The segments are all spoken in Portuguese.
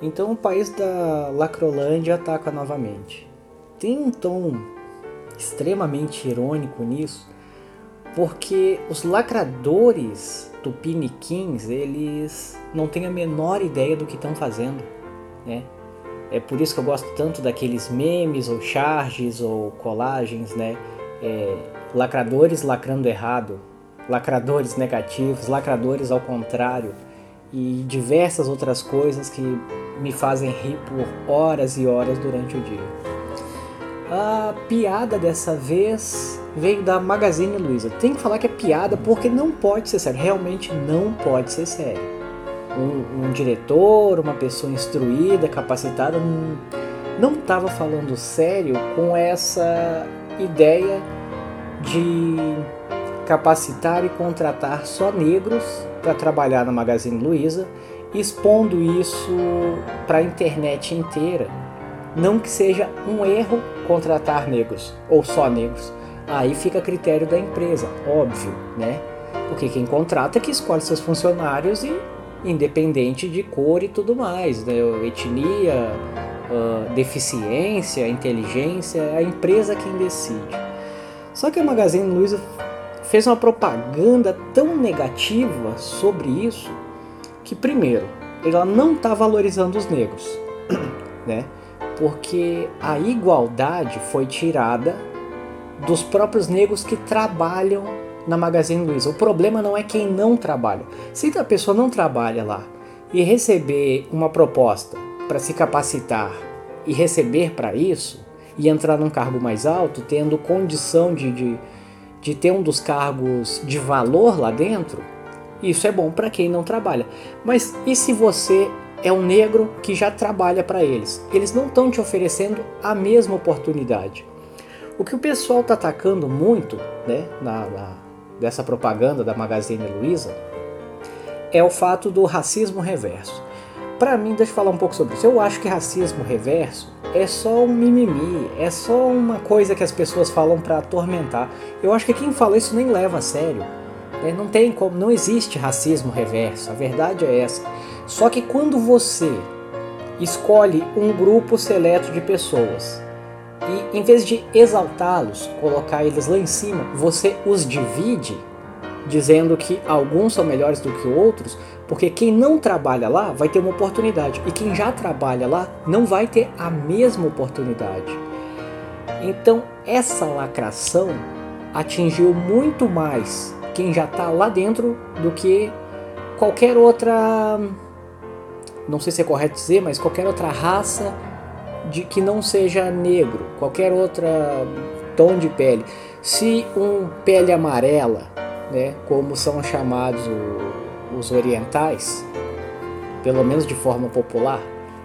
Então o país da Lacrolândia ataca novamente. Tem um tom extremamente irônico nisso, porque os lacradores tupiniquins, eles não têm a menor ideia do que estão fazendo, né? É por isso que eu gosto tanto daqueles memes ou charges ou colagens, né? É, lacradores lacrando errado, lacradores negativos, lacradores ao contrário e diversas outras coisas que me fazem rir por horas e horas durante o dia. A piada dessa vez veio da Magazine Luiza. Tem que falar que é piada porque não pode ser sério, realmente não pode ser sério um, um diretor, uma pessoa instruída, capacitada, não estava falando sério com essa ideia de capacitar e contratar só negros para trabalhar na Magazine Luiza, expondo isso para a internet inteira. Não que seja um erro contratar negros ou só negros. Aí fica a critério da empresa, óbvio, né? Porque quem contrata é que escolhe seus funcionários e independente de cor e tudo mais, né? etnia, uh, deficiência, inteligência, é a empresa quem decide. Só que a Magazine Luiza fez uma propaganda tão negativa sobre isso que, primeiro, ela não está valorizando os negros, né? porque a igualdade foi tirada dos próprios negros que trabalham na Magazine Luiza. O problema não é quem não trabalha. Se a pessoa não trabalha lá e receber uma proposta para se capacitar e receber para isso e entrar num cargo mais alto, tendo condição de, de, de ter um dos cargos de valor lá dentro, isso é bom para quem não trabalha. Mas e se você é um negro que já trabalha para eles? Eles não estão te oferecendo a mesma oportunidade. O que o pessoal está atacando muito né, na, na dessa propaganda da Magazine Luiza é o fato do racismo reverso. Para mim, deixa eu falar um pouco sobre isso. Eu acho que racismo reverso é só um mimimi, é só uma coisa que as pessoas falam para atormentar. Eu acho que quem fala isso nem leva a sério. Né? Não tem como, não existe racismo reverso. A verdade é essa. Só que quando você escolhe um grupo seleto de pessoas e em vez de exaltá-los, colocar eles lá em cima, você os divide, dizendo que alguns são melhores do que outros, porque quem não trabalha lá vai ter uma oportunidade e quem já trabalha lá não vai ter a mesma oportunidade. Então, essa lacração atingiu muito mais quem já está lá dentro do que qualquer outra, não sei se é correto dizer, mas qualquer outra raça de que não seja negro, qualquer outra tom de pele. Se um pele amarela, né, como são chamados os orientais, pelo menos de forma popular,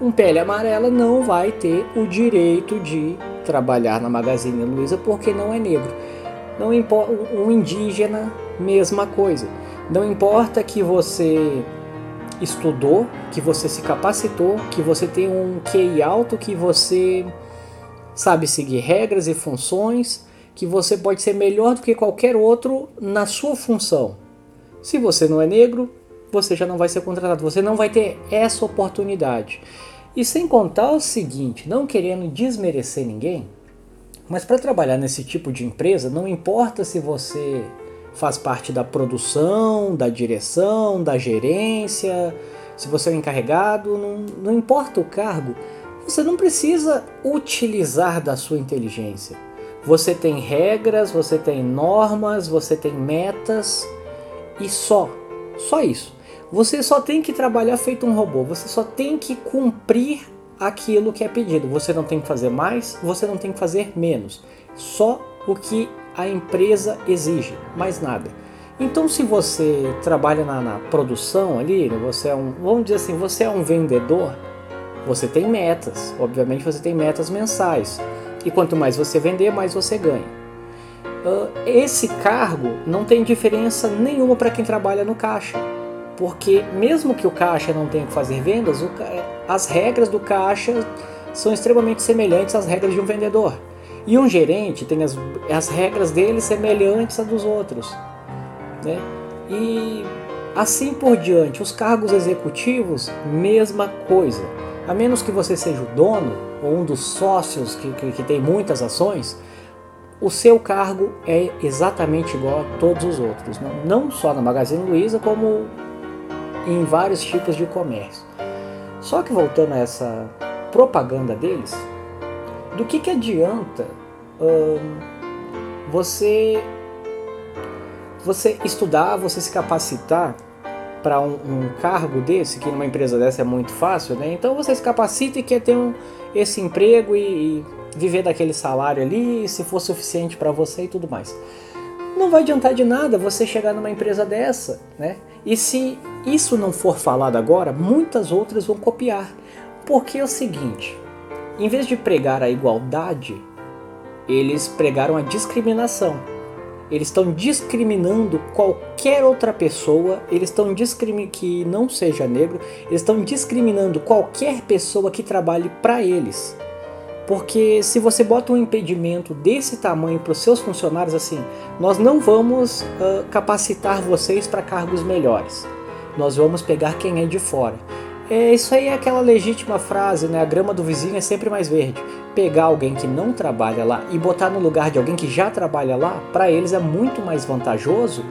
um pele amarela não vai ter o direito de trabalhar na Magazine Luiza porque não é negro. Não importa um indígena, mesma coisa. Não importa que você estudou, que você se capacitou, que você tem um QI alto, que você sabe seguir regras e funções, que você pode ser melhor do que qualquer outro na sua função. Se você não é negro, você já não vai ser contratado, você não vai ter essa oportunidade. E sem contar o seguinte, não querendo desmerecer ninguém, mas para trabalhar nesse tipo de empresa, não importa se você faz parte da produção, da direção, da gerência, se você é o encarregado, não, não importa o cargo, você não precisa utilizar da sua inteligência. Você tem regras, você tem normas, você tem metas e só, só isso. Você só tem que trabalhar feito um robô, você só tem que cumprir aquilo que é pedido. Você não tem que fazer mais, você não tem que fazer menos. Só o que a empresa exige, mais nada. Então, se você trabalha na, na, produção ali, né, você é um, vamos dizer assim, você é um vendedor, você tem metas. Obviamente, você tem metas mensais. E quanto mais você vender, mais você ganha. Uh, esse cargo não tem diferença nenhuma para quem trabalha no caixa, porque mesmo que o caixa não tenha que fazer vendas, as regras do caixa são extremamente semelhantes às regras de um vendedor. E um gerente tem as, as regras dele semelhantes às dos outros. Né? E assim por diante. Os cargos executivos, mesma coisa. A menos que você seja o dono ou um dos sócios que, que, que tem muitas ações, o seu cargo é exatamente igual a todos os outros, não, só na Magazine Luiza, como em vários tipos de comércio. Só que voltando a essa propaganda deles, do que, que adianta hum, você você estudar, você se capacitar para um, um, cargo desse, que numa empresa dessa é muito fácil, né? Então você se capacita e quer ter um, esse emprego e, e viver daquele salário ali, se for suficiente para você e tudo mais. Não vai adiantar de nada você chegar numa empresa dessa, né? E se isso não for falado agora, muitas outras vão copiar. Porque é o seguinte, em vez de pregar a igualdade, eles pregaram a discriminação. Eles estão discriminando qualquer outra pessoa, eles estão discriminando que não seja negro, eles estão discriminando qualquer pessoa que trabalhe para eles. Porque se você bota um impedimento desse tamanho para os seus funcionários, assim, nós não vamos uh, capacitar vocês para cargos melhores. Nós vamos pegar quem é de fora. É, isso aí é aquela legítima frase, né? A grama do vizinho é sempre mais verde. Pegar alguém que não trabalha lá e botar no lugar de alguém que já trabalha lá, para eles é muito mais vantajoso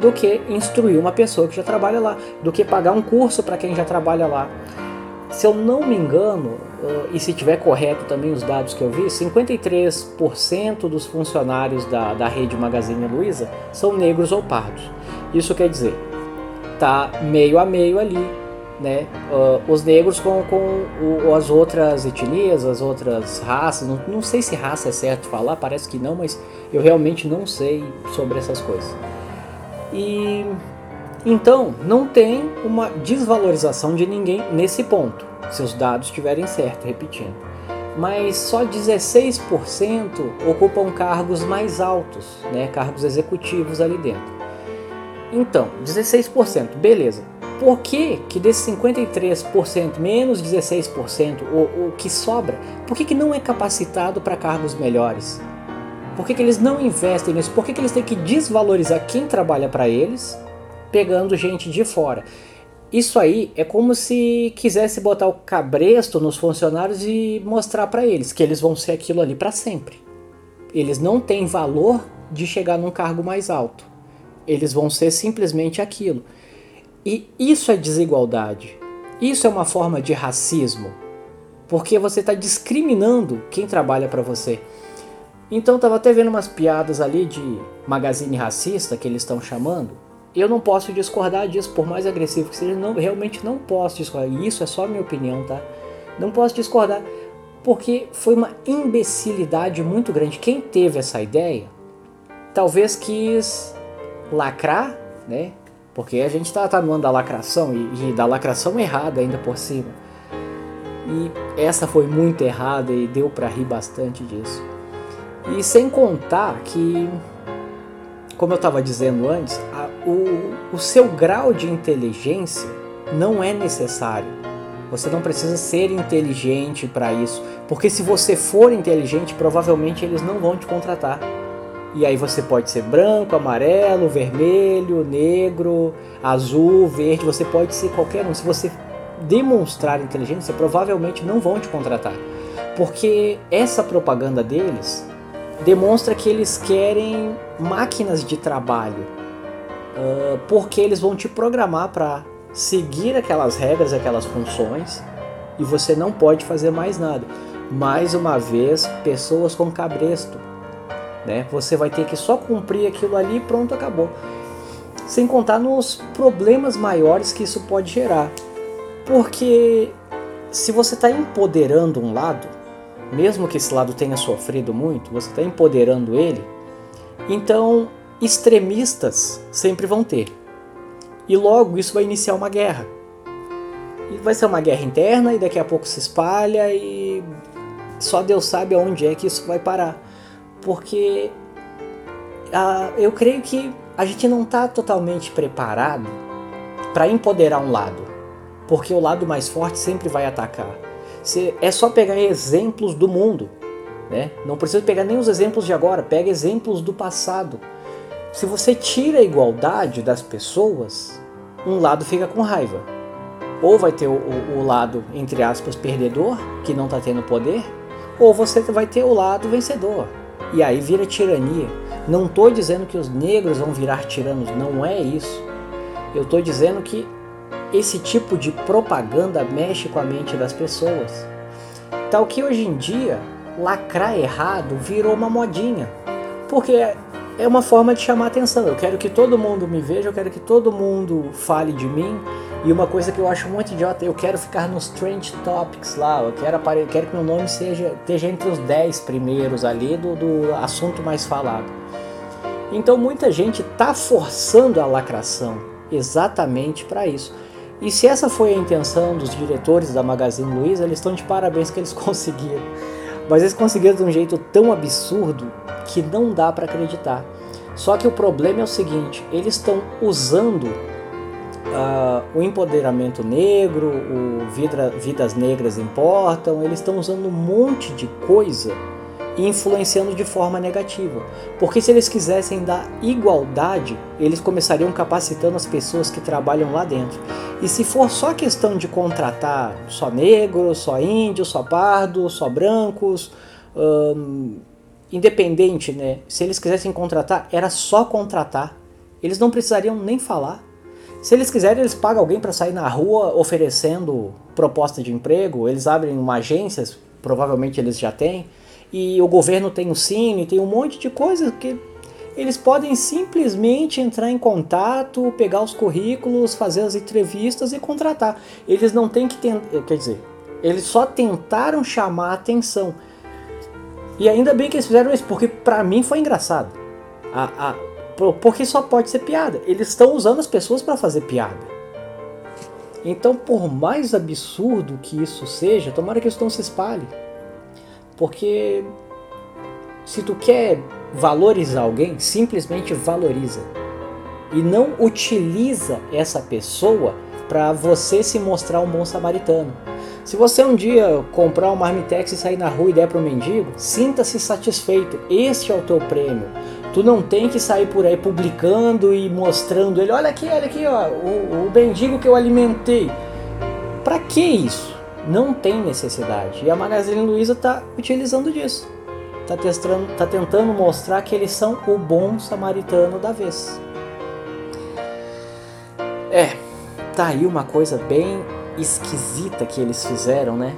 do que instruir uma pessoa que já trabalha lá, do que pagar um curso para quem já trabalha lá. Se eu não me engano, e se tiver correto também os dados que eu vi, 53% dos funcionários da, da rede Magazine Luiza são negros ou pardos. Isso quer dizer, tá meio a meio ali né, uh, os negros com, com o, as outras etnias, as outras raças. Não, não sei se raça é certo falar, parece que não, mas eu realmente não sei sobre essas coisas. E então não tem uma desvalorização de ninguém nesse ponto, se os dados estiverem certos, repetindo. Mas só 16% ocupam cargos mais altos, né, cargos executivos ali dentro. Então, 16%, beleza por que, que desses 53%, menos 16%, o, o que sobra, por que, que não é capacitado para cargos melhores? Por que, que eles não investem nisso? Por que, que eles têm que desvalorizar quem trabalha para eles, pegando gente de fora? Isso aí é como se quisesse botar o cabresto nos funcionários e mostrar para eles que eles vão ser aquilo ali para sempre. Eles não têm valor de chegar num cargo mais alto. Eles vão ser simplesmente aquilo. E isso é desigualdade. Isso é uma forma de racismo. Porque você está discriminando quem trabalha para você. Então estava até vendo umas piadas ali de magazine racista que eles estão chamando. Eu não posso discordar disso, por mais agressivo que seja, não, realmente não posso discordar. Isso é só minha opinião, tá? Não posso discordar, porque foi uma imbecilidade muito grande. Quem teve essa ideia, talvez quis lacrar, né? Porque a gente está tá no ano da lacração e, e da lacração errada ainda por cima. E essa foi muito errada e deu para rir bastante disso. E sem contar que, como eu estava dizendo antes, a, o, o seu grau de inteligência não é necessário. Você não precisa ser inteligente para isso, porque se você for inteligente, provavelmente eles não vão te contratar. E aí você pode ser branco, amarelo, vermelho, negro, azul, verde, você pode ser qualquer um. Se você demonstrar inteligência, provavelmente não vão te contratar. Porque essa propaganda deles demonstra que eles querem máquinas de trabalho. Uh, porque eles vão te programar para seguir aquelas regras, aquelas funções, e você não pode fazer mais nada. Mais uma vez, pessoas com cabresto né? Você vai ter que só cumprir aquilo ali e pronto, acabou. Sem contar nos problemas maiores que isso pode gerar. Porque se você está empoderando um lado, mesmo que esse lado tenha sofrido muito, você está empoderando ele, então extremistas sempre vão ter. E logo isso vai iniciar uma guerra. E vai ser uma guerra interna e daqui a pouco se espalha e só Deus sabe aonde é que isso vai parar porque uh, eu creio que a gente não está totalmente preparado para empoderar um lado, porque o lado mais forte sempre vai atacar. Se, é só pegar exemplos do mundo, né? Não precisa pegar nem os exemplos de agora, pega exemplos do passado. Se você tira a igualdade das pessoas, um lado fica com raiva. Ou vai ter o, o lado, entre aspas, perdedor, que não está tendo poder, ou você vai ter o lado vencedor. E aí vira tirania. Não estou dizendo que os negros vão virar tiranos, não é isso. Eu estou dizendo que esse tipo de propaganda mexe com a mente das pessoas. Tal que hoje em dia, lacrar errado virou uma modinha. Porque é uma forma de chamar atenção. Eu quero que todo mundo me veja, eu quero que todo mundo fale de mim. E uma coisa que eu acho muito idiota, eu quero ficar nos Trend Topics lá, eu quero, eu quero que meu nome seja, esteja entre os 10 primeiros ali do, do assunto mais falado. Então muita gente está forçando a lacração exatamente para isso. E se essa foi a intenção dos diretores da Magazine Luiza, eles estão de parabéns que eles conseguiram. Mas eles conseguiram de um jeito tão absurdo que não dá para acreditar. Só que o problema é o seguinte: eles estão usando uh, o empoderamento negro, o vida, vidas negras importam, eles estão usando um monte de coisa e influenciando de forma negativa. Porque se eles quisessem dar igualdade, eles começariam capacitando as pessoas que trabalham lá dentro. E se for só questão de contratar só negros, só índios, só pardos, só brancos, hum, independente, né? Se eles quisessem contratar, era só contratar. Eles não precisariam nem falar. Se eles quiserem, eles pagam alguém para sair na rua oferecendo proposta de emprego, eles abrem uma agência, provavelmente eles já têm, e o governo tem o Cine, tem um monte de coisas que eles podem simplesmente entrar em contato, pegar os currículos, fazer as entrevistas e contratar. Eles não têm que tentar, quer dizer, eles só tentaram chamar a atenção. E ainda bem que eles fizeram isso, porque para mim foi engraçado. A, a, porque só pode ser piada. Eles estão usando as pessoas para fazer piada. Então, por mais absurdo que isso seja, tomara que isso não se espalhe. Porque se tu quer valorizar alguém, simplesmente valoriza. E não utiliza essa pessoa para você se mostrar um bom samaritano. Se você um dia comprar um marmitex e sair na rua e der para o mendigo, sinta-se satisfeito. Este é o teu prêmio. Tu não tem que sair por aí publicando e mostrando ele. Olha aqui, olha aqui, ó, o, o mendigo que eu alimentei. Para que isso? Não tem necessidade. E a Magazine Luiza está utilizando disso. Está tá tentando mostrar que eles são o bom samaritano da vez. É, tá aí uma coisa bem esquisita que eles fizeram, né?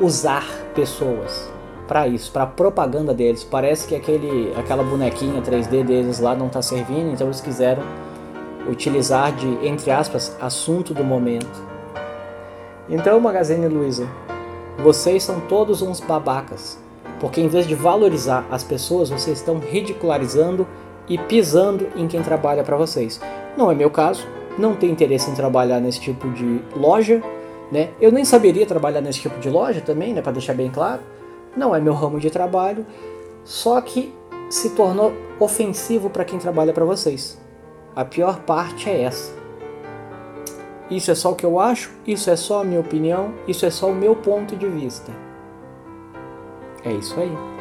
Usar pessoas para isso, para propaganda deles. Parece que aquele, aquela bonequinha 3D deles lá não tá servindo, então eles quiseram utilizar de, entre aspas, assunto do momento. Então, Magazine Luiza, vocês são todos uns babacas, porque em vez de valorizar as pessoas, vocês estão ridicularizando e pisando em quem trabalha para vocês. Não é meu caso, não tenho interesse em trabalhar nesse tipo de loja, né? Eu nem saberia trabalhar nesse tipo de loja também, né, para deixar bem claro. Não é meu ramo de trabalho, só que se tornou ofensivo para quem trabalha para vocês. A pior parte é essa. Isso é só o que eu acho, isso é só a minha opinião, isso é só o meu ponto de vista. É isso aí.